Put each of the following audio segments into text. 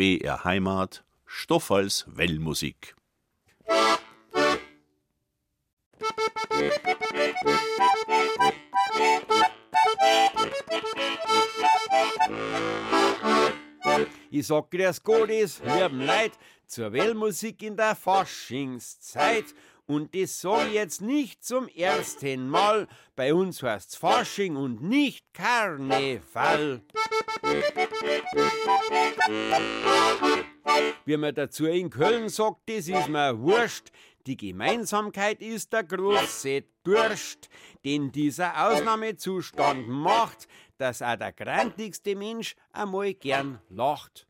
BR Heimat, Stoff als Wellmusik. Ich sag grüß Gottes, lieben Leid, zur Wellmusik in der Faschingszeit. Und das ich jetzt nicht zum ersten Mal. Bei uns heißt's Fasching und nicht Karneval. Wie man dazu in Köln sagt, das ist mir wurscht. Die Gemeinsamkeit ist der große Durst, den dieser Ausnahmezustand macht, dass auch der grantigste Mensch einmal gern lacht.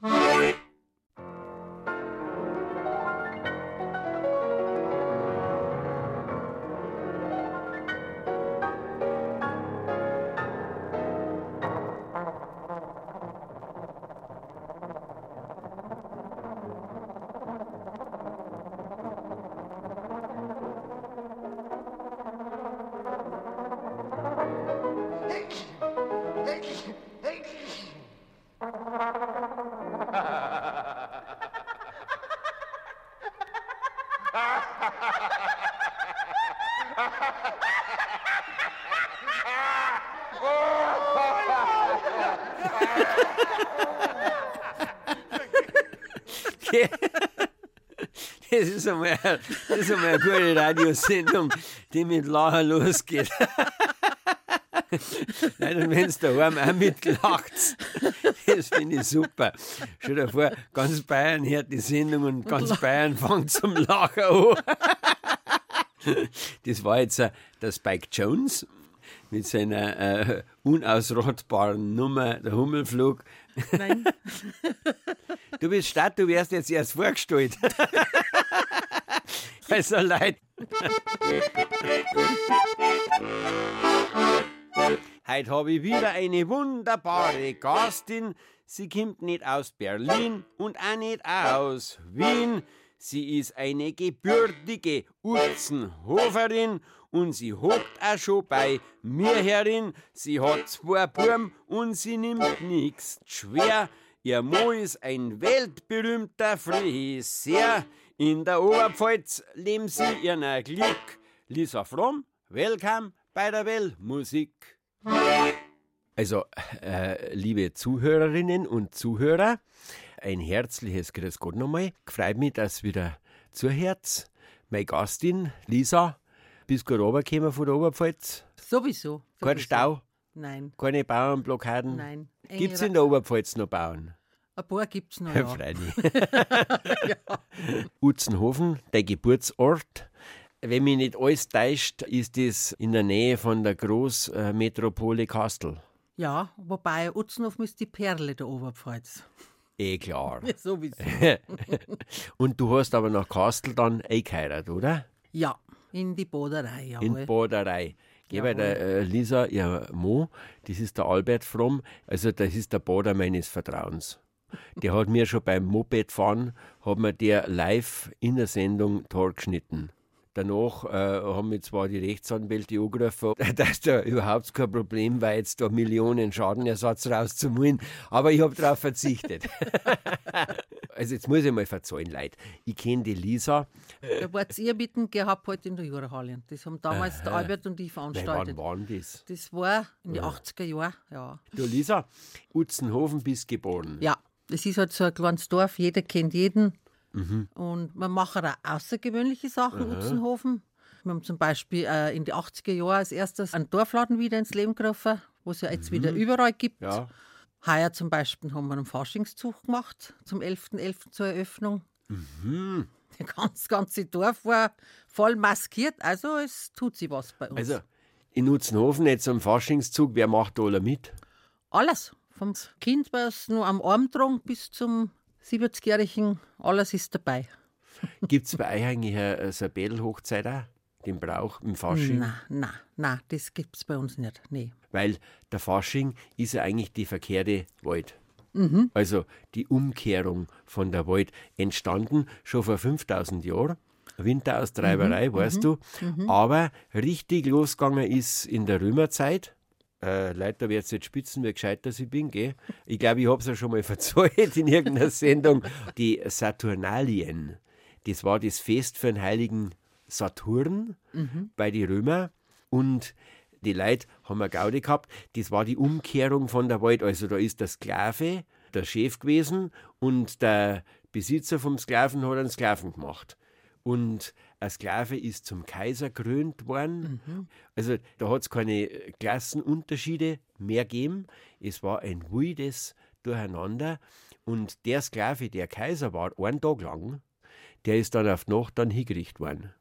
Das ist einmal, das ist einmal eine gute Radiosendung, die mit Lachen losgeht. Nein, und wenn es daheim auch mitlacht, das finde ich super. Stell dir vor, ganz Bayern hört die Sendung und ganz Bayern fängt zum Lachen an. Das war jetzt der Spike Jones mit seiner äh, unausrottbaren Nummer, der Hummelflug. Nein. Du bist Stadt, du wärst jetzt erst vorgestellt. Also leid. Heute habe ich wieder eine wunderbare Gastin. Sie kommt nicht aus Berlin und auch nicht aus Wien. Sie ist eine gebürtige Utzenhoferin und sie hockt auch schon bei mir herin. Sie hat zwei Burm und sie nimmt nichts schwer. Ihr Mo ist ein weltberühmter Friseur. In der Oberpfalz leben sie ihren Glück. Lisa Fromm, welcome bei der Wellmusik. Also, äh, liebe Zuhörerinnen und Zuhörer, ein herzliches Grüß Gott nochmal. Freut mich, dass wieder zu Herz. Meine Gastin, Lisa, bist gut runtergekommen von der Oberpfalz? Sowieso. Kein. Stau, Nein, keine Bauernblockaden? nein. Gibt es in der Oberpfalz noch Bauern? Ein paar gibt es noch. Ja. Ja. Freilich. Utzenhofen, der Geburtsort. Wenn mich nicht alles täuscht, ist es in der Nähe von der Großmetropole Kastel. ja, wobei Utzenhofen ist die Perle der Oberpfalz. Eh klar. Ja, sowieso. Und du hast aber nach Kastel dann eingeheiratet, oder? Ja, in die Boderei, In jawohl. Baderei. Geh bei der äh, Lisa, ihr Mo, das ist der Albert Fromm, also das ist der Bader meines Vertrauens. Der hat mir schon beim Mopedfahren, hat mir der live in der Sendung Tor geschnitten. Danach äh, haben mich zwar die Rechtsanwälte angerufen, dass da überhaupt kein Problem war, jetzt da Millionen Schadenersatz rauszuholen, aber ich habe darauf verzichtet. also jetzt muss ich mal verzeihen, Leute. Ich kenne die Lisa, Da wart ihr mitten gehabt heute in der Jurahalle. Das haben damals der Albert und ich Nein, wann veranstaltet. war denn das? Das war in die 80er Jahren, ja. Du Lisa, Utzenhofen bist geboren. Ja, das ist halt so ein kleines Dorf, jeder kennt jeden. Mhm. Und wir machen auch außergewöhnliche Sachen, in Utzenhofen. Wir haben zum Beispiel äh, in die 80er Jahren als erstes einen Dorfladen wieder ins Leben gerufen, wo es ja jetzt wieder überall gibt. Mhm. Ja. Heuer zum Beispiel haben wir einen Faschingszug gemacht, zum 11.11. zur Eröffnung. Mhm. Das ganze, ganze Dorf war voll maskiert, also es tut sich was bei uns. Also in Utzenhofen jetzt am Faschingszug, wer macht da alle mit? Alles, vom Kind, was nur am Arm trug, bis zum 70-Jährigen, alles ist dabei. Gibt es bei euch eigentlich eine, Bädelhochzeit auch? Den Brauch im Fasching? Na, na, na, das gibt's bei uns nicht. Nee. Weil der Fasching ist ja eigentlich die verkehrte Wald. Mhm. Also die Umkehrung von der Wald entstanden schon vor 5000 Jahren. Winteraustreiberei, Mhm. weißt du. Aber richtig losgegangen ist in der Römerzeit. Äh, Leute, da wird jetzt spitzen, wie gescheit dass ich bin, gell? Ich glaube, ich habe es ja schon mal verzeiht in irgendeiner Sendung. Die Saturnalien, das war das Fest für den heiligen Saturn bei den Römer. Und die Leute haben eine Gaudi gehabt. Das war die Umkehrung von der Welt. Also da ist der Sklave der Chef gewesen und der Besitzer vom Sklaven hat einen Sklaven gemacht. Und ein Sklave ist zum Kaiser krönt worden. Also da hat es keine Klassenunterschiede mehr gegeben. Es war ein wildes Durcheinander. Und der Sklave, der Kaiser war, einen Tag lang, der ist dann auf die Nacht dann hingerichtet worden.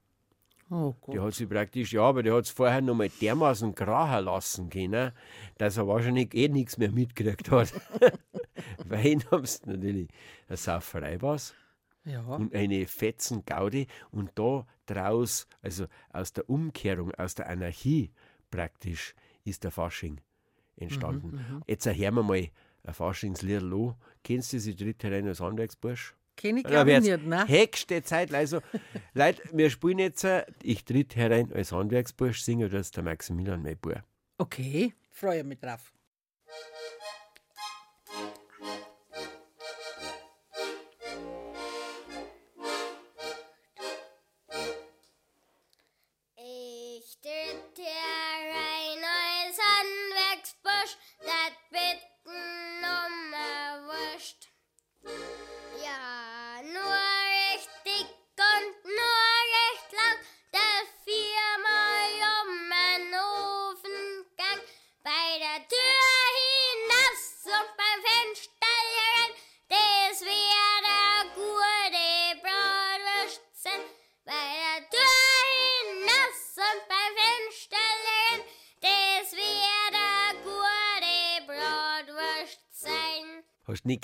Oh Gott. Der hat sich praktisch, ja, aber der hat es vorher noch mal dermaßen grachen lassen können, dass er wahrscheinlich eh nichts mehr mitgekriegt hat. Wein haben sie natürlich eine Sauferei was Ja. und eine fetzen Gaudi und da draus, also aus der Umkehrung, aus der Anarchie praktisch, ist der Fasching entstanden. Jetzt hören wir mal ein Faschingslied an. Kennst du tritt herein als Handwerksbursch? Kenne ich Da glaube ich wird's nicht, ne? Höchste Zeit, also, Leute, wir spielen jetzt, äh, ich tritt herein als Handwerksbursch, singe das der Maximilian Maybur. Okay, freue mich drauf.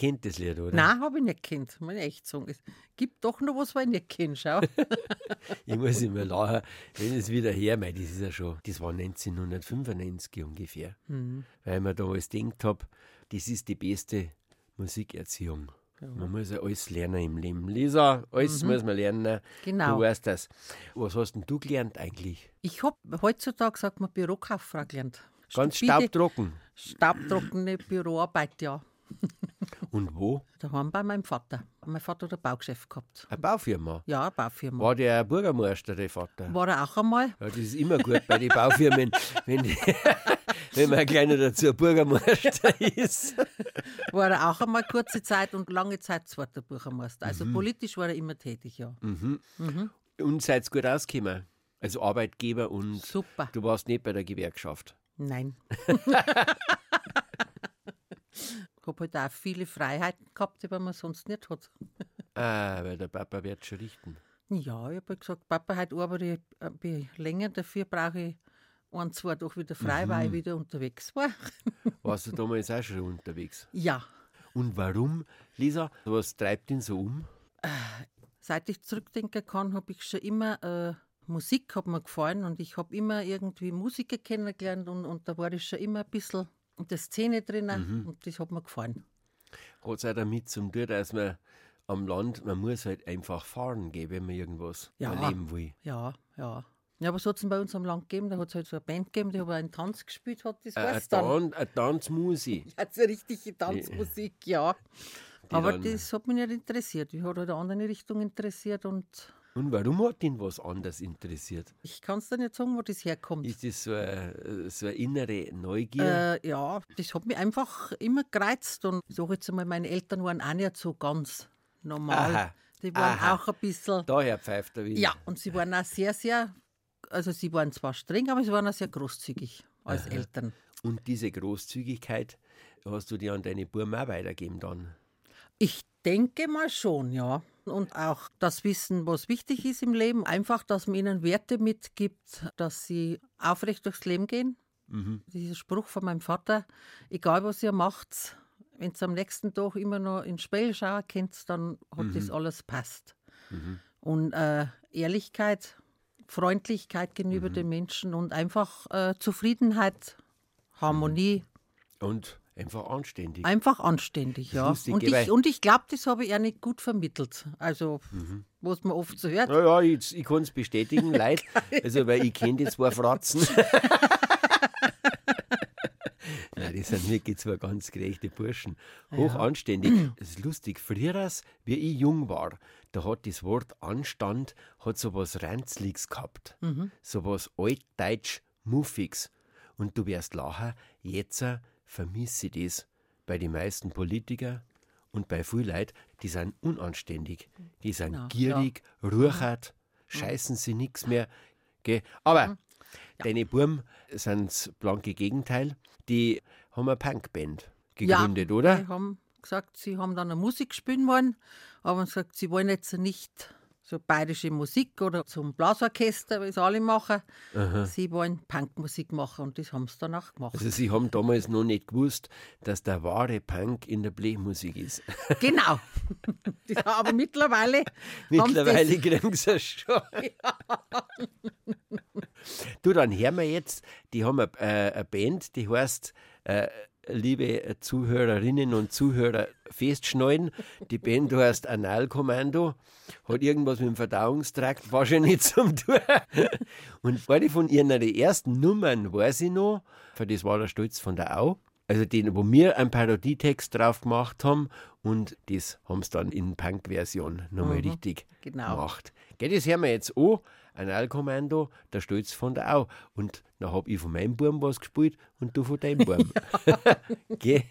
Kennt das Lied, oder? Nein, habe ich nicht kennt. Ich echt. Es gibt doch noch was, was ich nicht kenne. Schau. Ich muss immer lachen, wenn es wieder her, mei, das ist ja schon, das war 1995 ungefähr. Mhm. Weil ich mir damals gedacht habe, das ist die beste Musikerziehung. Man muss ja alles lernen im Leben. Lisa, alles muss man lernen. Mhm. Genau. Du weißt das. Was hast denn du gelernt eigentlich? Ich habe heutzutage, sagt man, Bürokauffrau gelernt. Ganz staubtrocken. Staubtrockene Büroarbeit, ja. Und wo? Daheim bei meinem Vater. Mein Vater hat ein Baugeschäft gehabt. Eine Baufirma. Ja, eine Baufirma. War der Bürgermeister, der Vater? War er auch einmal? Ja, das ist immer gut bei den Baufirmen, wenn, die, wenn man gleich dazu Bürgermeister ist. War er auch einmal kurze Zeit und lange Zeit zweiter Bürgermeister. Mhm. Also politisch war er immer tätig, ja. Und seid gut ausgekommen. Also Arbeitgeber und Super. du warst nicht bei der Gewerkschaft. Nein. ich habe halt auch viele Freiheiten gehabt, die man sonst nicht hat. Ah, weil der Papa wird schon richten. Ja, ich habe halt gesagt, Papa, heute arbeite ich ein bisschen länger, dafür brauche ich ein, zwei doch wieder frei, weil ich wieder unterwegs war. Warst du damals auch schon unterwegs? Ja, Und warum, Lisa, was treibt ihn so um? seit ich zurückdenken kann, habe ich schon immer äh, Musik hat mir gefallen und ich habe immer irgendwie Musiker kennengelernt und, und da war ich schon immer ein bisschen in der Szene drinnen und das hat mir gefallen. Hat es auch damit zum tun, dass man am Land, man muss halt einfach fahren gehen, wenn man irgendwas Ja. erleben will. Ja, ja. Ja, aber so hat es bei uns am Land gegeben, da hat es halt so eine Band gegeben, die aber einen Tanz gespielt hat, das Eine war's dann. Tan eine Tanzmusik. Hat so richtige Tanzmusik, ja. Aber dann- das hat mich nicht interessiert. Ich hat halt eine andere Richtung interessiert und Und warum hat ihn was anderes interessiert? ich kann es dir nicht sagen, wo das herkommt. Ist das so eine, so eine innere Neugier? Äh, ja, das hat mich einfach immer gereizt. Und ich sage jetzt einmal, meine Eltern waren auch nicht so ganz normal. Aha, Die waren aha. auch ein bisschen. Daher pfeift er wieder. Ja, und sie waren auch sehr, sehr. Also, sie waren zwar streng, aber sie waren auch sehr großzügig als Eltern. Und diese Großzügigkeit hast du dir an deine auch weitergeben dann? Ich denke mal schon, ja. Und auch das Wissen, was wichtig ist im Leben. Einfach, dass man ihnen Werte mitgibt, dass sie aufrecht durchs Leben gehen. Dieser Spruch von meinem Vater, egal was ihr macht, wenn ihr am nächsten Tag immer noch in den Spiegel schauen könnt, dann hat das alles passt. Und äh, Ehrlichkeit, Freundlichkeit gegenüber den Menschen und einfach äh, Zufriedenheit, Harmonie, Und einfach anständig. Einfach anständig, ja. lustig, und, ich, und ich glaube, das habe ich auch nicht gut vermittelt. Also, was man oft so hört. Ja, ja, ich, ich kann es bestätigen, Leute. Also, weil ich kenne die zwei Fratzen. die sind wirklich zwei ganz gerechte Burschen. Hoch anständig. Das ist lustig. Früher, wie ich jung war, da hat das Wort Anstand hat so was Ranzliges gehabt. So was altdeutsch Muffiges. Und du wirst lachen, jetzt vermisse ich das bei den meisten Politikern und bei vielen Leuten, die sind unanständig. Die sind Genau, gierig, ruchert, scheißen sie nichts mehr. Gell? Aber deine Buben sind das blanke Gegenteil. Die haben eine Punkband gegründet, ja, oder? Die haben gesagt, sie haben dann eine Musik spielen wollen, aber haben gesagt, sie wollen jetzt nicht so bayerische Musik oder zum Blasorchester, wie es alle machen. Sie wollen Punkmusik machen und das haben sie dann auch gemacht. Also sie haben damals noch nicht gewusst, dass der wahre Punk in der Blechmusik ist. genau. das, aber mittlerweile, Mittlerweile kriegen sie es schon. du, dann hören wir jetzt, die haben eine, äh, eine Band, die heißt, äh, liebe Zuhörerinnen und Zuhörer, festschneiden. Die Band heißt Analkommando, hat irgendwas mit dem Verdauungstrakt wahrscheinlich zum tun. Und eine von ihren die ersten Nummern weiß ich noch, für das war der Stolz von der Au. Also den, wo wir einen Parodietext drauf gemacht haben und das haben sie dann in Punk-Version nochmal richtig genau. gemacht. Gell, das hören wir jetzt an. Ein Allkommando, der Stolz von der Au. Und dann hab ich von meinem Burm was gespielt und du von deinem Burm. Gell?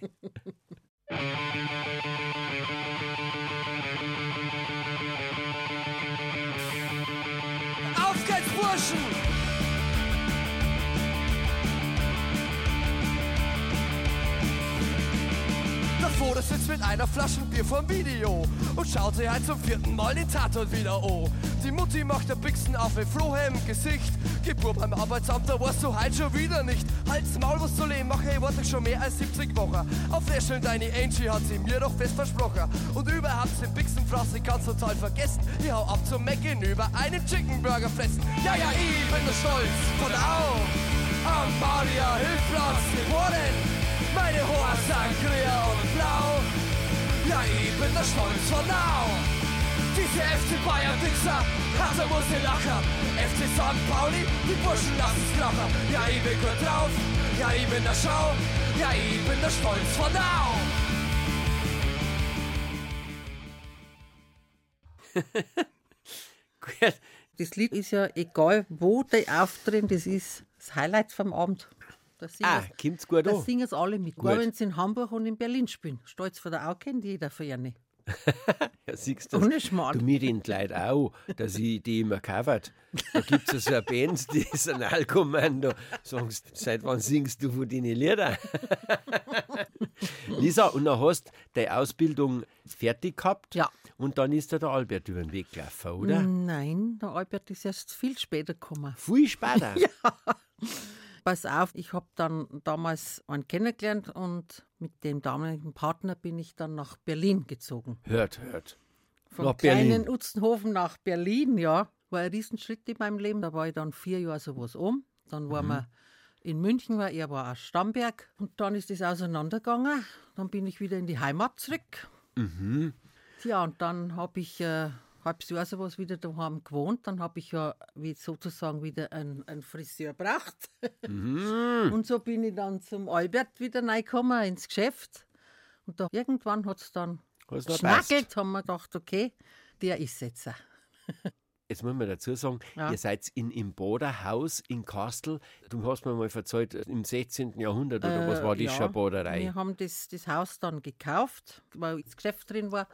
Foto sitzt mit einer Flasche Bier vom Video und schaut sich halt zum vierten Mal den Tatort wieder an. Die Mutti macht der Bixen auf ein Frohem Gesicht. Geburt beim Arbeitsamt, da warst du halt schon wieder nicht. Halt's Maul, was zu leben, mach ich warte schon mehr als 70 Wochen. Auf der Stelle deine Angie hat sie mir doch fest versprochen. Und überhaupt den Bixenfraß, ich kann's total vergessen. Ich hau ab zum Mecken über einen Chicken Burger fressen. Ja, ja, ich bin der Stolz von Au. Am Maria Hilfplatz geworden. Meine Haare sind der Stolz von Au. Diese FC Bayern Wichser, also muss ich lachen. FC St. Pauli, die Burschen lassen's krachen. Ja, ich bin gut drauf. Ja, ich bin der Schau. Ja, ich bin der Stolz von Au. Gut. Das Lied ist ja egal, wo die auftreten, das ist das Highlight vom Abend. Da singen, Ah, kommt's gut da an? singen sie alle mit. Gut. Gar wenn sie in Hamburg und in Berlin spielen. Stolz von der Au kennt jeder für eine. Ja, siehst du, Ohne Schmarrn. du mir den Leuten auch, dass ich die immer covert. Da gibt es so eine Band, die ist ein Allkommando. Sagst, seit wann singst du von den Liedern? Lisa, und dann hast du deine Ausbildung fertig gehabt. Ja. Und dann ist da der Albert über den Weg gelaufen, oder? Nein, der Albert ist erst viel später gekommen. Viel später. Pass auf, ich habe dann damals einen kennengelernt und mit dem damaligen Partner bin ich dann nach Berlin gezogen. Hört, hört. Vom Nach kleinen Berlin. Utzenhofen nach Berlin, ja. War ein Riesenschritt in meinem Leben. Da war ich dann vier Jahre sowas um. Dann Mhm. waren wir in München, weil er war aus Stamberg. Und dann ist es auseinandergegangen. Dann bin ich wieder in die Heimat zurück. Mhm. Ja, und dann habe ich äh, halbes Jahr sowas wieder daheim gewohnt. Dann habe ich ja wie sozusagen wieder einen, einen Friseur gebracht. Mhm. Und so bin ich dann zum Albert wieder reingekommen ins Geschäft. Und da irgendwann hat es dann geschnackelt, haben wir gedacht, okay, der ist jetzt. er. Jetzt muss man dazu sagen, Ja. ihr seid in, im Baderhaus in Kastel. Du hast mir mal verzeiht, im 16. Jahrhundert oder was war das Äh, ja, Baderei? Wir haben das, das Haus dann gekauft, weil das Geschäft drin war.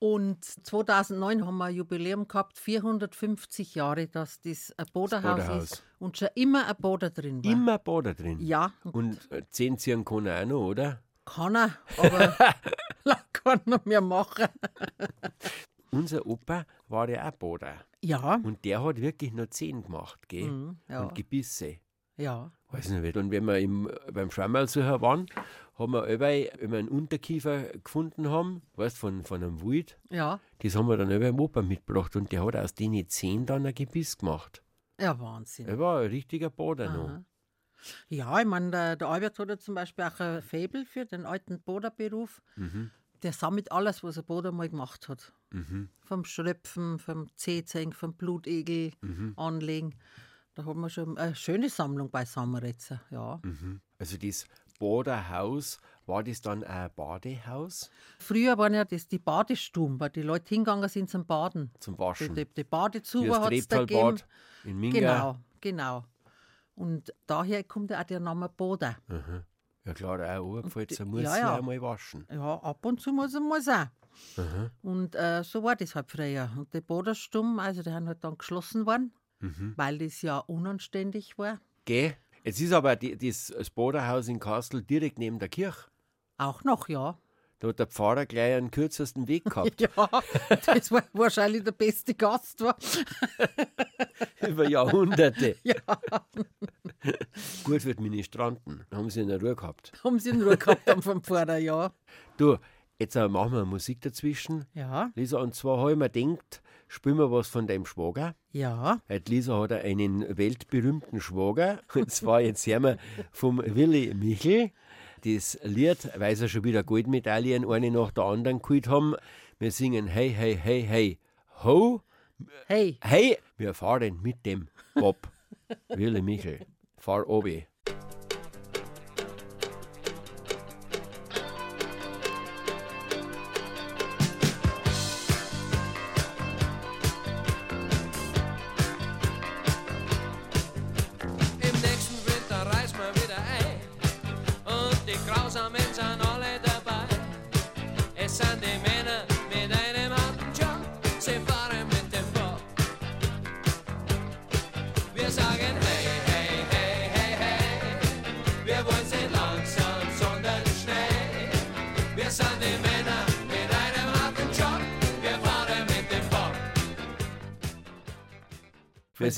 Und 2009 haben wir ein Jubiläum gehabt, 450 Jahre, dass das ein Boderhaus ist und schon immer ein Boder drin war. Immer Bader drin. Ja, und Und äh, zehn ziehen kann er auch noch, oder? kann er, aber kann er mehr machen. Unser Opa war ja auch Bader. Ja, Und der hat wirklich nur zehn gemacht, gell? Mhm, ja. Und Gebisse. Ja. Weiß nicht. Und wenn wir im, beim Schrammalsucher waren, haben wir allweil, wenn wir einen Unterkiefer gefunden haben, weißt von, von einem Wald, Ja, das haben wir dann allweil im Opa mitgebracht und der hat aus den zehn dann ein Gebiss gemacht. ja, Wahnsinn. Er war ein richtiger Bader noch. Ja, ich meine, der, der Albert hat ja zum Beispiel auch ein Faible für den alten Boderberuf. Mhm. Der sammelt alles, was ein Boder mal gemacht hat. Vom Schröpfen, vom Zehzeng, vom Blutegel Mhm. anlegen. Da haben wir schon eine schöne Sammlung beisammen jetzt. Ja. Also das Baderhaus, war das dann ein Badehaus Früher waren ja das die Badestuben, weil die Leute hingegangen sind zum Baden. zum Die, Waschen? die, die Wie Badezuber hat es da gegeben. In Minga. Genau, genau. Und daher kommt ja auch der Name Bader. Ja klar, auch angefällt, so muss ja, ja. einmal waschen. Ja, ab und zu muss er mal sein. Und äh, so war das halt früher. Und die Baderstuben, also die haben halt dann geschlossen worden, Mhm. weil das ja unanständig war. Geh. Jetzt ist aber die, das, das Baderhaus in Kastel direkt neben der Kirche. Auch noch, ja. Da hat der Pfarrer gleich einen kürzesten Weg gehabt. Ja, das war wahrscheinlich der beste Gast. War. Über Jahrhunderte. Ja, Gut für die Ministranten. Haben sie in der Ruhe gehabt. haben sie in Ruhe gehabt am vom Pfarrer, ja. Du, jetzt äh, machen wir Musik dazwischen. Ja, Lisa, und zwar habe ich mir gedacht, spielen wir was von deinem Schwager. ja. Lisa hat einen weltberühmten Schwager. Und zwar jetzt hören wir vom Willi Michel. Das Lied, weil sie schon wieder Goldmedaillen eine nach der anderen geholt haben. Wir singen Hey, hey, hey, hey, ho, Hey, hey. Wir fahren mit dem Bob. Willi Michel, fahr obi.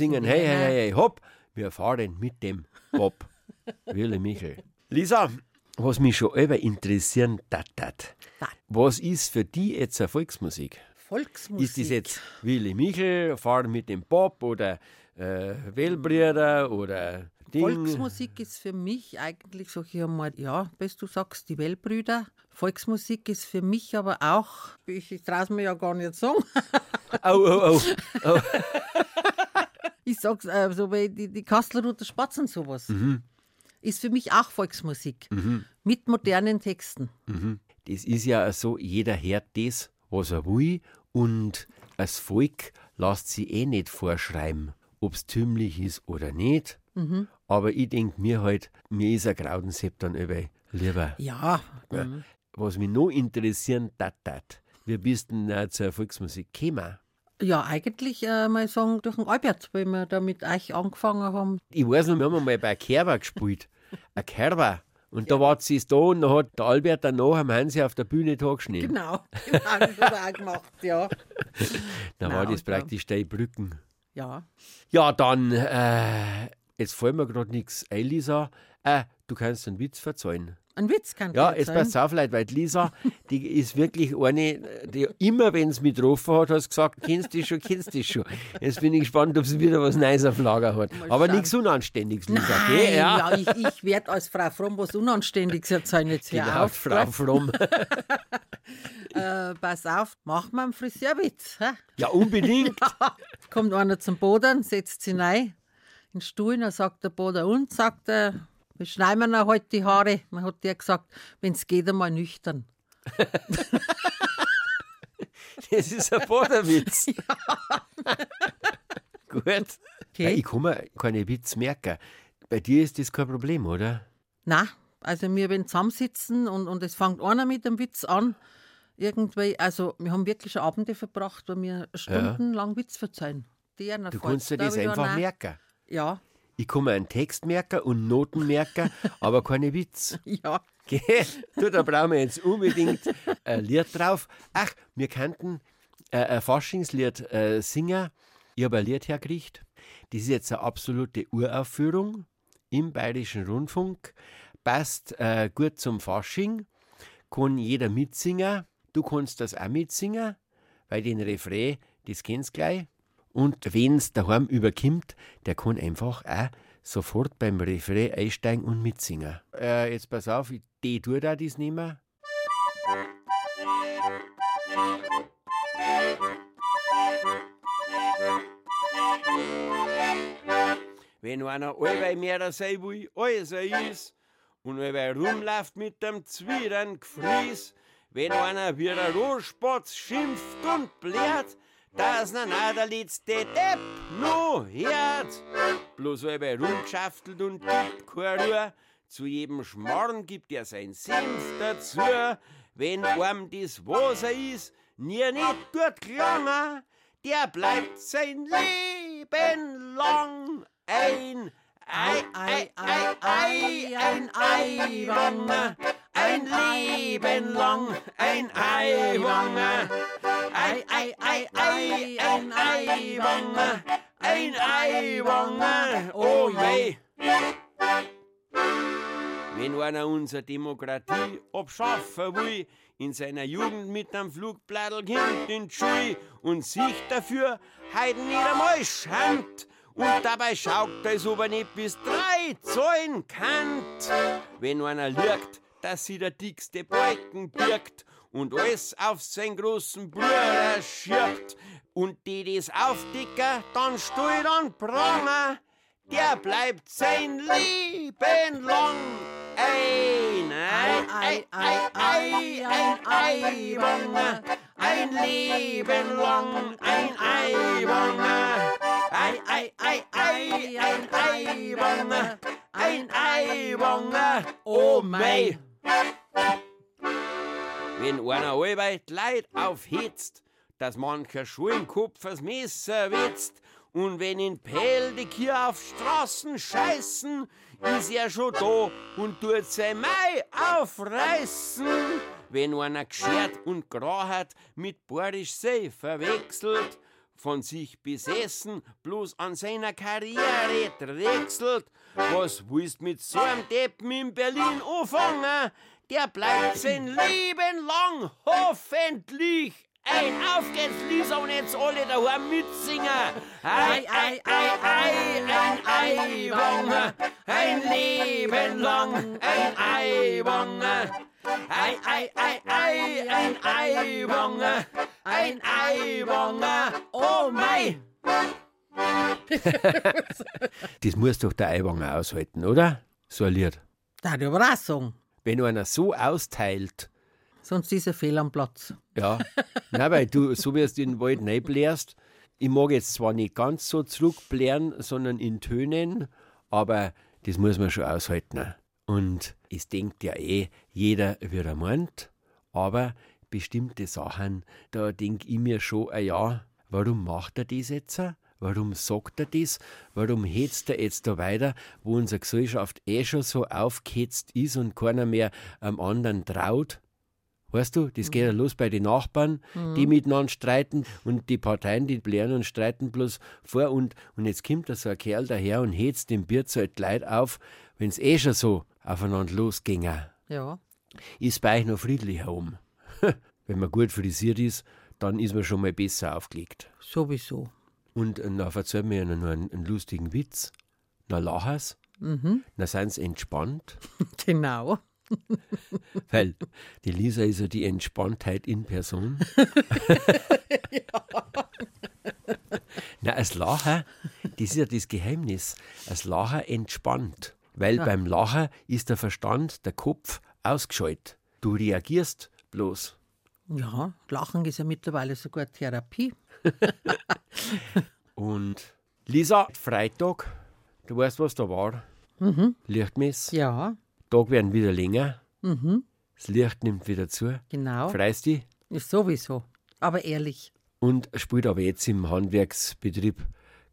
Singen Hey, hey, hey, hey, hopp. Wir fahren mit dem Bob. Willi Michel. Lisa, was mich schon immer interessieren tat. Was ist für die jetzt eine Volksmusik? Volksmusik. Ist das jetzt Willi Michel, fahren mit dem Bob oder äh, Wellbrüder oder Ding? Volksmusik ist für mich eigentlich, sag ich einmal, ja, bis du sagst, die Wellbrüder. Volksmusik ist für mich aber auch, ich, ich traue es mir ja gar nicht sagen, Au, au, au. ich sag's äh, so wie die, die Kastelruther Spatzen sowas. Ist für mich auch Volksmusik. Mit modernen Texten. Das ist ja so, jeder hört das, was er will und das Volk lässt sich eh nicht vorschreiben, ob es tümlich ist oder nicht. Aber ich denke mir halt, mir ist ein Graudensepp dann über lieber. Ja, Ja. Was mich noch interessieren tat, tat. Wie bist denn zur Volksmusik gekommen? Ja eigentlich äh, mal sagen durch den Albert, weil wir da mit euch angefangen haben. Ich weiß noch, wir haben einmal bei Kerber gespielt. Ein Kerber. Und da war sie da und dann hat der Albert danach am Hansi auf der Bühne da geschnitten. Genau, genau das hat er auch gemacht, ja. Da war das da- praktisch die Brücken. Ja, Ja, dann, äh, jetzt fällt mir gerade nichts ein, Lisa. Äh, du kannst einen Witz verzeihen. Ein Witz kann Ja, jetzt erzählen. pass auf, Leute, weil Lisa, die ist wirklich eine, die immer, wenn sie mich getroffen hat, hat sie gesagt, kennst du die schon, kennst du die schon. Jetzt bin ich gespannt, ob sie wieder was Neues auf Lager hat. Aber schauen. nichts Unanständiges, Lisa, Nein, gell? ja. ich, ich werde als Frau Fromm was Unanständiges erzählen. Jetzt hör Genau, auf, Frau? Fromm. Äh, pass auf, mach mal einen Friseurwitz. hä? Ja, unbedingt. Kommt einer zum Boden, setzt sich rein in den Stuhl, dann sagt der Boden, und, sagt er, wie schneiden wir heute die Haare? Dann hat der gesagt, wenn es geht, einmal nüchtern. Das ist ein Bodenwitz. Gut. Ja, ich kann mir keine Witz merken. Bei dir ist das kein Problem, oder? Na, also wir wenn zusammensitzen und, und es fängt einer mit dem Witz an, irgendwie, also wir haben wirklich Abende verbracht, wo wir stundenlang Witz verzeihen. Du kannst dir das einfach merken. Ja, Ich kann mir einen Text merken und Noten merken, aber keine Witz. ja. Du, da brauchen wir jetzt unbedingt ein Lied drauf. Ach, wir könnten äh, ein Faschingslied äh, singen. Ich habe ein Lied hergekriegt. Das ist jetzt eine absolute Uraufführung im Bayerischen Rundfunk. Passt äh, gut zum Fasching. Kann jeder mitsingen. Du kannst das auch mitsingen, weil den Refrain, das kennst du gleich. Und wenn es daheim überkommt, der kann einfach auch sofort beim Refrain einsteigen und mitsingen. Äh, jetzt pass auf, die tut auch das nicht mehr. Wenn einer allweil mehr sein will, als er ist, Und er rumläuft mit dem Zwiebeln gefries, wenn einer wie der Rohrspatz schimpft und blärt, dass na na der letzte Depp no hört. Bloß er rumgeschaftelt und gibt keine Ruhe, zu jedem Schmarrn gibt er sein Senf dazu. Wenn einem das Wasser ist, nie nicht gut gelangen, der bleibt sein Leben lang ein Ei, Ei, Ei, Ei, ein Eiwanger, ein Leben lang ein Eiwanger. Ei, Ei, Ei, Ei, ein Eiwanger, ein Eiwanger, oh weh. Wenn einer unsere Demokratie abschaffen will, in seiner Jugend mit einem Flugbladel kommt in die Schule und sich dafür heiden nicht einmal schämt und dabei schaut, als ob er nicht bis drei zahlen kann. Wenn einer lügt, dass sie der dickste Balken birgt und alles auf seinen großen Bruder schirbt und die das aufdicker, dann steht an Pranger, der bleibt sein Leben lang ein Ei, Ei, Ei, Ei, ein Eiwanger, ein Leben lang ein Eiwanger. Ei, Ei, Ei, Ei, ein Eiwanger, ein Eiwanger, oh mei. Wenn einer allweit Leid aufhetzt, dass mancher Schulenkopf das Messer wetzt, und wenn in Pell die Kier auf Straßen scheißen, ist er schon da und tut sein Mai aufreißen. Wenn einer geschert und grauert, mit Borisch See verwechselt, von sich besessen, bloß an seiner Karriere drechselt. Was willst mit so einem Deppen in Berlin anfangen? Der bleibt sein Leben lang hoffentlich ein auf geht's, Lisa, und jetzt alle daheim mitsingen. Ei, ei, ei, ei, ein Eiwanger, ein Leben lang, ein Eiwanger. Ei, ei, ei, ei, ein Eiwanger, ein Eiwanger, oh mei. das muss doch der Eiwanger aushalten, oder? So ein Lied. Da sagen. Wenn einer so austeilt, Sonst ist er fehl am Platz. ja, Nein, weil du, so wie du den Wald reinblärst, ich mag jetzt zwar nicht ganz so zurückblären, sondern in Tönen, aber das muss man schon aushalten. Und es denkt ja eh jeder, wie er meint, aber bestimmte Sachen, da denk ich mir schon, ah ja, warum macht er das jetzt? Warum sagt er das? Warum hetzt er jetzt da weiter, wo unsere Gesellschaft eh schon so aufgehetzt ist und keiner mehr am anderen traut? Weißt du, das geht ja los bei den Nachbarn, die miteinander streiten und die Parteien, die blären und streiten bloß vor und, und jetzt kommt da so ein Kerl daher und hetzt dem Bier halt Leid auf, wenn's eh schon so aufeinander losginge. Ja. Ist bei euch noch friedlicher um. Wenn man gut frisiert ist, dann ist man schon mal besser aufgelegt. Sowieso. Und äh, dann erzählt mir noch einen, einen lustigen Witz. Na lachers, Mhm. na sind's entspannt, Genau. weil die Lisa ist ja die Entspanntheit in Person. Na, als Lacher, das ist ja das Geheimnis. Als Lacher entspannt. Weil beim Lacher ist der Verstand, der Kopf ausgeschaltet. Du reagierst bloß. Ja, Lachen ist ja mittlerweile sogar Therapie. Und Lisa, Freitag, du weißt, was da war? Mhm. Lichtmess. Ja, Tag werden wieder länger. Mhm. Das Licht nimmt wieder zu. genau. Freust dich? Ist sowieso. Aber ehrlich. Und spielt aber jetzt im Handwerksbetrieb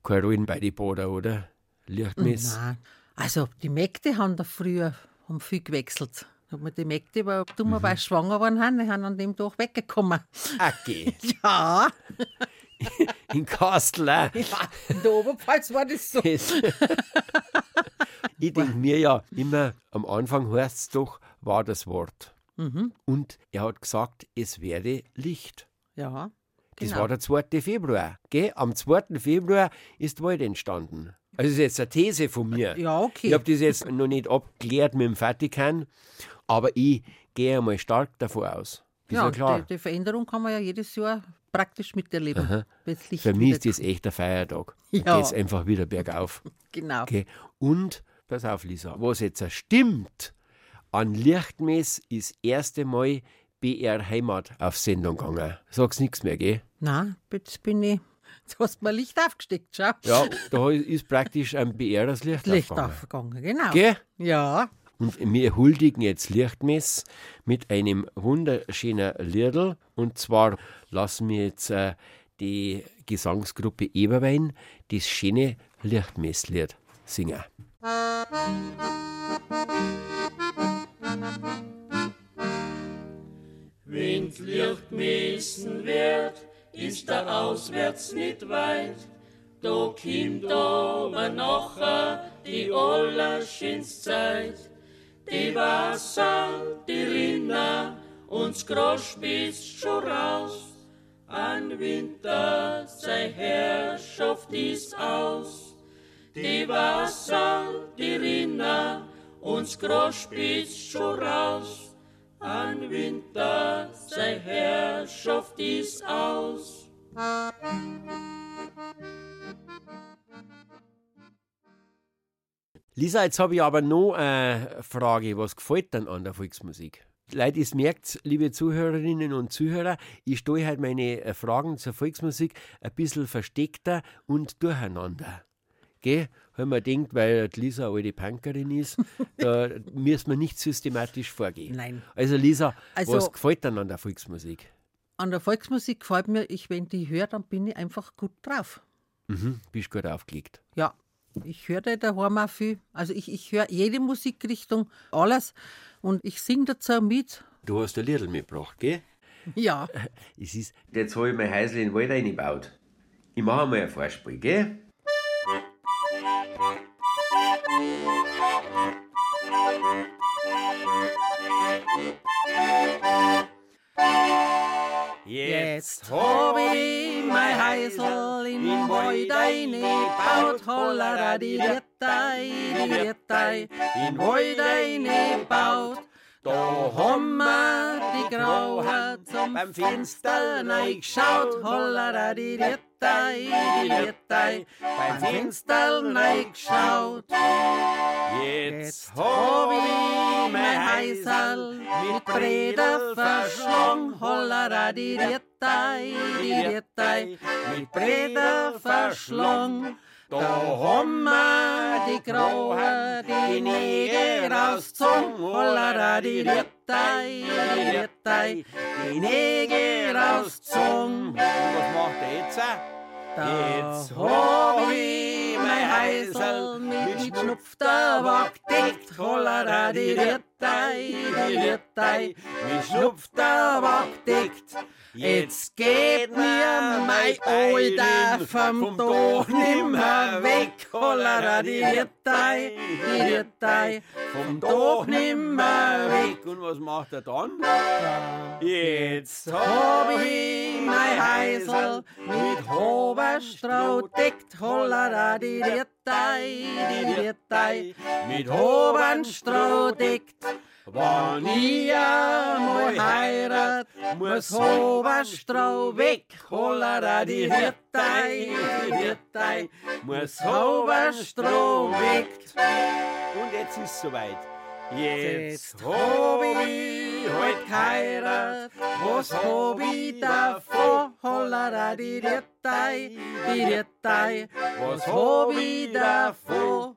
keine Rolle bei den Bader, oder? Lichtmess. Nein. Also, die Mägde haben da früher haben viel gewechselt. Hat mir die Mägde, weil dummerweise schwanger waren, haben, die haben an dem Tag weggekommen. Okay. Ja, In Kastel auch. in der Oberpfalz war das so. Das- ich denke mir ja immer, am Anfang heißt es doch, war das Wort. Mhm. Und er hat gesagt, es werde Licht. Ja, Das genau. war der 2. Februar. Gell? Am 2. Februar ist die Welt entstanden. Also das ist jetzt eine These von mir. Ja, okay. Ich habe das jetzt noch nicht abgeklärt mit dem Vatikan, aber ich gehe einmal stark davon aus. Ist ja, ja, klar. Die, die Veränderung kann man ja jedes Jahr praktisch miterleben. das Licht Für mich ist das echt ein Feiertag. Ja. Da geht es einfach wieder bergauf. Genau. Okay. Und, pass auf, Lisa, was jetzt stimmt, An Lichtmess ist erste Mal BR Heimat auf Sendung gegangen. Sag's nichts mehr, gell? Na, jetzt bin ich. Du hast mir Licht aufgesteckt, schau. Ja, da ist praktisch am BR das Licht, Licht aufgegangen. aufgegangen, genau. Gell? Ja. Und wir huldigen jetzt Lichtmess mit einem wunderschönen Liedl. Und zwar lassen wir jetzt äh, die Gesangsgruppe Eberwein das schöne Lichtmesslied singen. Wenn's Licht messen wird, ist der auswärts nicht weit. Da kommt aber nachher die allerschönste Zeit. Die Wasser, die Rinder, uns Grosch bis schon raus. An Winter sei Herrschaft ist aus. Die Wasser, die Rinder, uns Grosch bis schon raus. An Winter sei Herrschaft ist aus. Lisa, jetzt habe ich aber noch eine Frage. Was gefällt denn an der Volksmusik? Leute, ihr merkt, liebe Zuhörerinnen und Zuhörer, ich stelle halt meine äh, Fragen zur Volksmusik ein bisschen versteckter und durcheinander. Gell? Wenn man denkt, weil Lisa eine alte Punkerin ist, da müssen wir nicht systematisch vorgehen. Nein. Also Lisa, Also- was gefällt denn an der Volksmusik? An der Volksmusik gefällt mir, ich, wenn die höre, dann bin ich einfach gut drauf. Mhm, bist gut aufgelegt. Ja, ich höre da daheim auch viel. Also ich, ich höre jede Musikrichtung, alles. Und ich singe dazu mit. Du hast ein Liedl mitgebracht, gell? Ja, Es ist, jetzt habe ich mein Häusl in den Wald reingebaut. Ich mache mal ein Vorspiel, gell? Jetzt hab ich mein Häusl in den Wald eingebaut. Hollera, die Rittei, die Rittei, in den Wald eingebaut. Da haben wir die Graue zum Fenster reingeschaut. Hollera, die Rittei, die Rittei, beim Fenster reingeschaut. Jetzt hab ich mein Häusl mit Breder verschlungen. Hollera, die Rittei, die Rittei, mit Breder verschlungen. Da haben wir die Graue, die Nägel rausgezogen. Hollera, die Rittei, die Rittei, die Nägel rausgezogen. Und was macht er jetzt? Da hab ich mein Häusl mit Schnupftabak deckt. Hollera, die Rittei, die Rittei, mit Schnupftabak deckt. Jetzt geht mir mein Alter vom Dach nimmer weg. Hollera, die Rittei, die Rittei, vom Dach nimmer weg. Und was macht er dann? Jetzt hab ich mein Häusl mit Hoberstroh deckt, hollera die Rittei, die Rittei, mit Hoberstroh deckt. Wann ich einmal heirat, muss Hoberstroh weg, hollera die Rittei, die Rittei, muss Hoberstroh weg. Und jetzt ist soweit. Jetzt hab ich heut geheirat, was hab ich davon? Hollera die Rittei, die Rittei, was hab ich davon?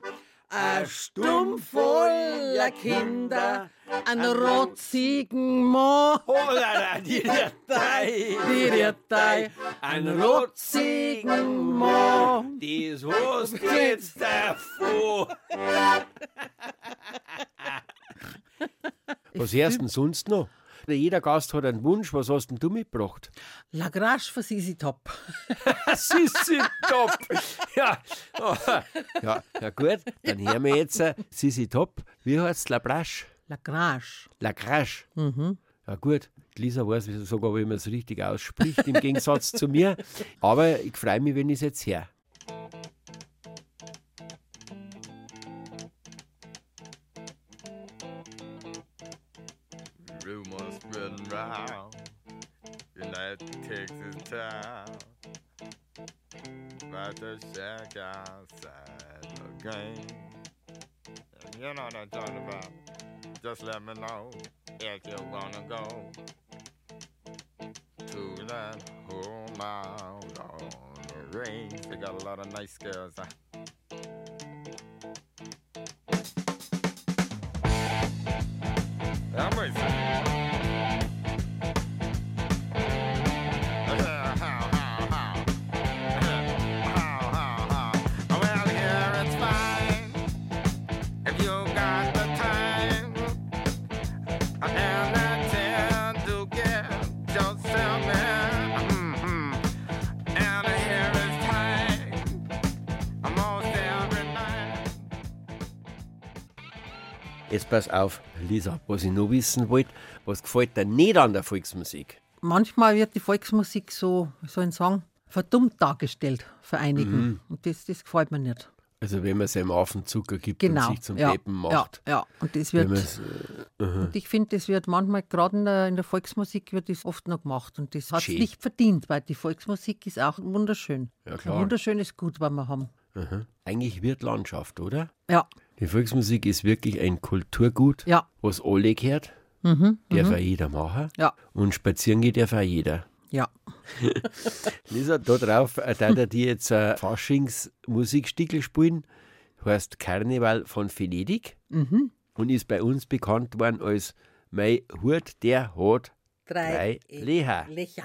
Ein Stumpf voller Kinder, ein rotzigen Mann. Hollera, die Rittei, Die Rittei, ein rotzigen Mann. das hast du jetzt davon. Was hörst du denn sonst noch? Jeder Gast hat einen Wunsch. Was hast denn du mitgebracht? La Grache für Sisi Top. Sissi Top. Ja. Oh. ja, ja gut, dann hören wir jetzt äh, Sissi Top. Wie heißt La Brache? La Grache. La Crache. Ja gut, Lisa weiß sogar, wie man es richtig ausspricht, im Gegensatz zu mir. Aber ich freue mich, wenn ich es jetzt höre. About the shack outside the game. You know what I'm talking about. just let me know if you wanna go to that home out on the range. They got a lot of nice girls. I'm with Jetzt pass auf, Lisa, was ich noch wissen wollte, was gefällt dir nicht an der Volksmusik? Manchmal wird die Volksmusik so, wie soll ich sagen, verdummt dargestellt für einigen. Mhm. Und das, das gefällt mir nicht. Also wenn man seinem Affen Zucker gibt Genau. und sich zum ja, Deppen macht. Ja, ja. Und das wird. äh, Und ich finde, das wird manchmal, gerade in der, in der Volksmusik, wird das oft noch gemacht. Und das hat es nicht verdient, weil die Volksmusik ist auch wunderschön. Ja, klar. Ein wunderschönes Gut, was wir haben. aha. Eigentlich wird Landschaft, oder? Ja, Die Volksmusik ist wirklich ein Kulturgut, ja, was alle gehört. mhm, Darf mhm. auch jeder machen. ja, Und spazieren geht darf auch jeder. ja. Lisa, da drauf, äh, da der die jetzt äh, Faschingsmusikstickel spielen, heißt Karneval von Venedig Mhm. und ist bei uns bekannt worden als Mein Hut, der hat drei Leher. Lecher.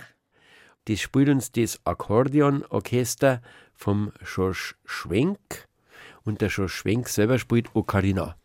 Das spielt uns das Akkordeonorchester vom Schorsch Schwenk und der Schorsch Schwenk selber spielt Ocarina.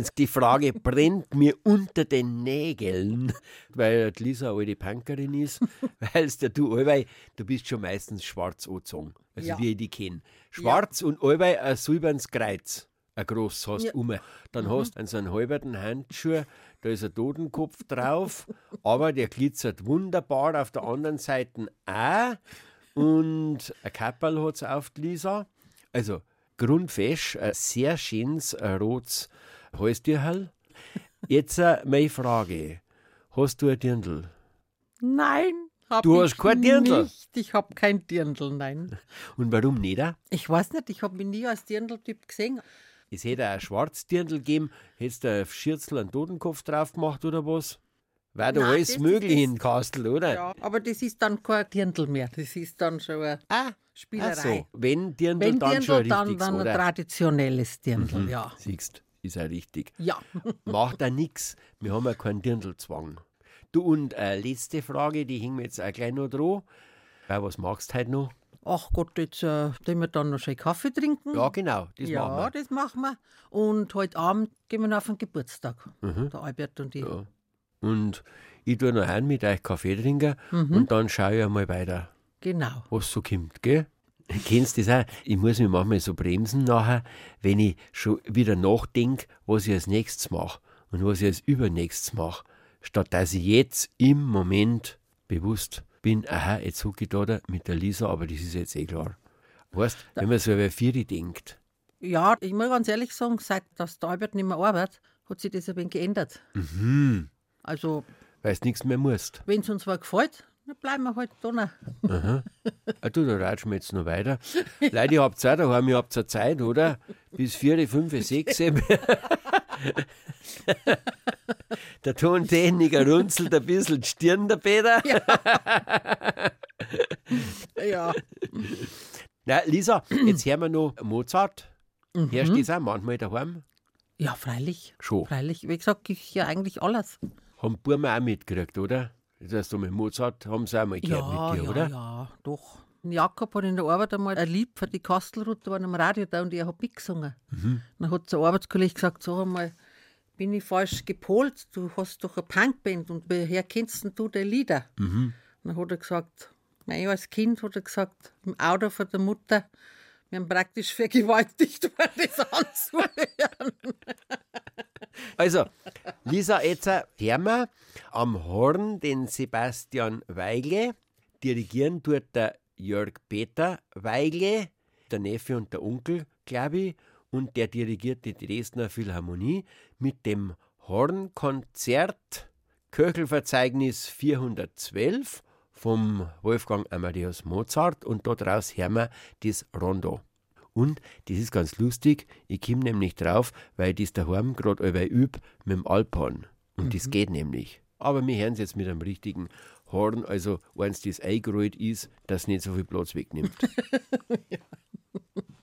Lisa, die Frage brennt mir unter den Nägeln, weil die Lisa eine alte Punkerin ist, weil der du allweil, du bist schon meistens schwarz angezogen, also Ja. wie ich die kenne. Schwarz und allweil ein silbernes Kreuz, ein groß hast Ja. du um. Dann hast du so einen halberten Handschuh, da ist ein Totenkopf drauf, aber der glitzert wunderbar auf der anderen Seite auch. Und ein Kapperl hat sie auf die Lisa. Also grundfest, ein sehr schönes äh, rotes Halstürhal. Jetzt äh, meine Frage. Hast du ein Dirndl? Nein, hab Du ich hast kein Dirndl? Nicht. Ich habe kein Dirndl, nein. Und warum nicht? äh? Ich weiß nicht, ich habe mich nie als Dirndl-Typ gesehen. Es hätte ein Schwarzdirndl gegeben, hättest du ein Schürzel einen Totenkopf drauf gemacht oder was? War da Nein, alles das möglich ist- in Kastel, oder? Ja, aber das ist dann kein Dirndl mehr. Das ist dann schon eine Ah, Spielerei. ach so. Wenn Dirndl, Wenn dann Dirndl, schon dann, richtig, dann ein oder? traditionelles Dirndl, Mhm. ja. Siehst, ist ja richtig. Ja. Macht da nix. Wir haben ja keinen Dirndlzwang. Du, und äh, letzte Frage, die hing mir jetzt auch gleich noch dran. Äh, was magst du heute noch? Ach Gott, jetzt äh, wir dann noch schön Kaffee trinken. Ja, genau, das ja, machen wir. das machen wir. Und heute Abend gehen wir noch auf den Geburtstag. Mhm. Der Albert und ich. Ja. Und ich tue noch heim mit euch Kaffee trinken Mhm. und dann schaue ich einmal weiter, Genau. was so kommt, gell? Kennst du das auch? Ich muss mich manchmal so bremsen nachher, wenn ich schon wieder nachdenke, was ich als nächstes mache und was ich als übernächstes mache, statt dass ich jetzt im Moment bewusst bin, aha, jetzt hocke ich da, da mit der Lisa, aber das ist jetzt eh klar. Weißt, wenn man so über Vieri denkt, Ja, ich muss ganz ehrlich sagen, seit dass der Albert nicht mehr arbeitet, hat sich das ein wenig geändert. mhm, Also, weil du nichts mehr musst. wenn es uns zwar gefällt, dann bleiben wir halt noch. Aha. Ah, du, da ratschen wir jetzt noch weiter. Leute, ihr habt Zeit daheim, ihr habt ja Zeit, oder? Bis 4, 5, 6. Der Tontechniker runzelt ein bisschen die Stirn, der Peter. Ja. Na, Lisa, jetzt hören wir noch Mozart. Mhm. Hörst du das auch manchmal daheim? Ja, freilich. Schon. Freilich. Wie gesagt, ich ja eigentlich alles. Haben die Burma auch mitgekriegt, oder? Das heißt, mit Mozart haben sie auch mal gehört Ja, mit dir, ja, oder? ja, doch. Jakob hat in der Arbeit einmal ein Lied für die Kastelroute war am Radio da und ich habe mitgesungen. Dann hat der Arbeitskollege gesagt, sag einmal, bin ich falsch gepolt? Du hast doch eine Punkband und woher kennst du die Lieder? Dann hat er gesagt, mein, als Kind hat er gesagt, im Auto von der Mutter, wir haben praktisch vergewaltigt, weil das anzuhören. Also, Lisa, jetzt hören wir am Horn den Sebastian Weigle. Dirigieren tut der Jörg Peter Weigle, der Neffe und der Onkel, glaube ich. Und der dirigiert die Dresdner Philharmonie mit dem Hornkonzert Köchelverzeichnis 412 vom Wolfgang Amadeus Mozart. Und dort raus hören wir das Rondo. Und das ist ganz lustig, ich komme nämlich drauf, weil ich das daheim gerade allweil üb mit dem Alphorn. Und das geht nämlich. Aber wir hören es jetzt mit einem richtigen Horn, also eins, das eingerollt ist, das nicht so viel Platz wegnimmt.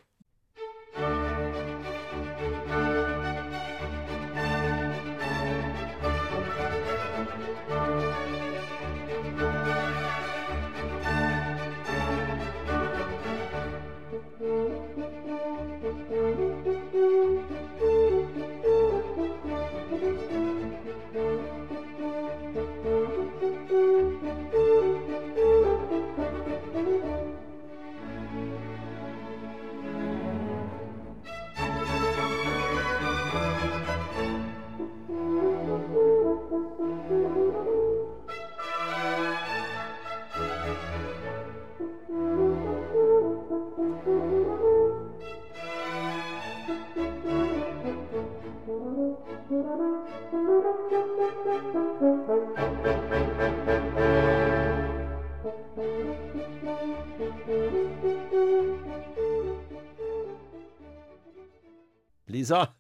Lisa,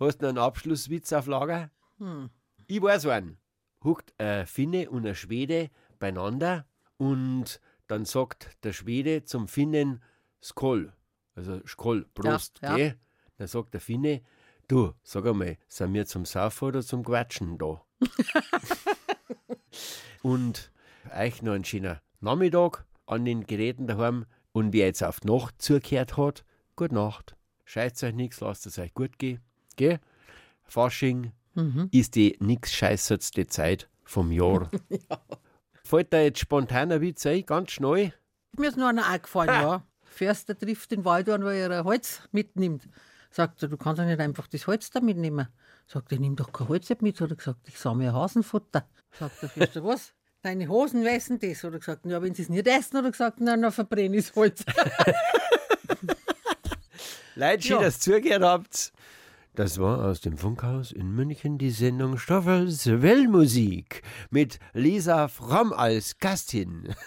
hast du noch einen Abschlusswitz auf Lager? Ich weiß einen. Huckt ein Finne und ein Schwede beieinander und dann sagt der Schwede zum Finnen Skoll, also Skoll, Prost, Ja, ja. Dann sagt der Finne, du, sag einmal, sind wir zum Saufen oder zum Quatschen da? und euch noch ein schöner Nachmittag an den Geräten daheim und wer jetzt auf die Nacht zugehört hat, gute Nacht. Scheißt euch nichts, lasst es euch gut gehen. Gell? Fasching ist die nix scheißertste Zeit vom Jahr. Fällt da jetzt spontan ein Witz ein, ganz schnell? Mir ist noch einer eingefallen, ja. Förster trifft den Wald an, weil er Holz mitnimmt. Sagt er, du kannst ja nicht einfach das Holz da mitnehmen. Sagt er, nimm doch kein Holz mit. Hat er gesagt, ich sammle ein Hasenfutter. Sagt der Förster, was? Deine Hosen weißen das? Hat er gesagt, ja, wenn sie es nicht essen, hat er gesagt, nein, dann verbrenne ich das Holz. Schön, Ja. dass ihr zugehört habt. Das war aus dem Funkhaus in München die Sendung Stoffels Wellmusik mit Lisa Fromm als Gastin.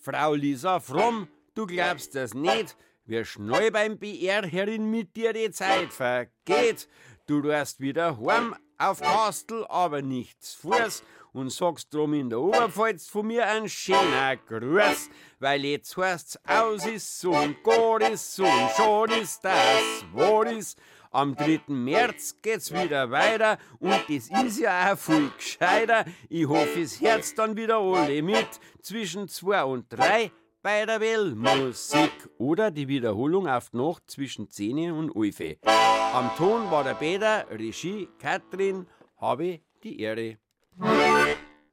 Frau Lisa Fromm, du glaubst das nicht, wie schnell beim BR herin mit dir die Zeit vergeht. Du tust wieder heim auf Kastel, aber nichts Fuß und sagst drum in der Oberpfalz von mir ein schöner Gruß, weil jetzt heißt's aus ist so und gut ist so und schon ist das wahr ist. Am 3. März geht's wieder weiter und das ist ja auch viel gescheiter. Ich hoffe, es Herz dann wieder alle mit zwischen 2 und 3 bei der Wellmusik oder die Wiederholung auf die Nacht zwischen 10 und 11. Am Ton war der Peter, Regie Katrin, habe die Ehre. Música